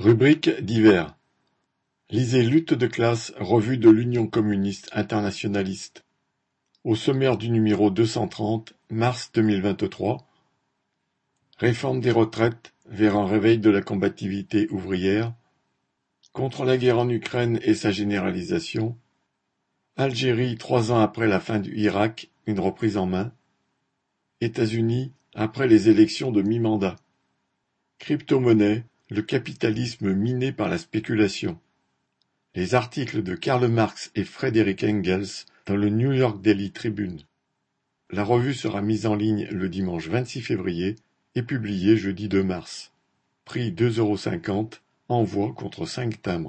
Rubrique divers. Lisez Lutte de classe, revue de l'Union communiste internationaliste. Au sommaire du numéro deux cent trente, mars deux mille vingt-trois. Réforme des retraites vers un réveil de la combativité ouvrière. Contre la guerre en Ukraine et sa généralisation. Algérie trois ans après la fin du Irak, une reprise en main. États-Unis après les élections de mi-mandat. Crypto-monnaie, le capitalisme miné par la spéculation. Les articles de Karl Marx et Frédéric Engels dans le New York Daily Tribune. La revue sera mise en ligne le dimanche 26 février et publiée jeudi 2 mars. Prix 2,50 euros, envoi contre 5 timbres.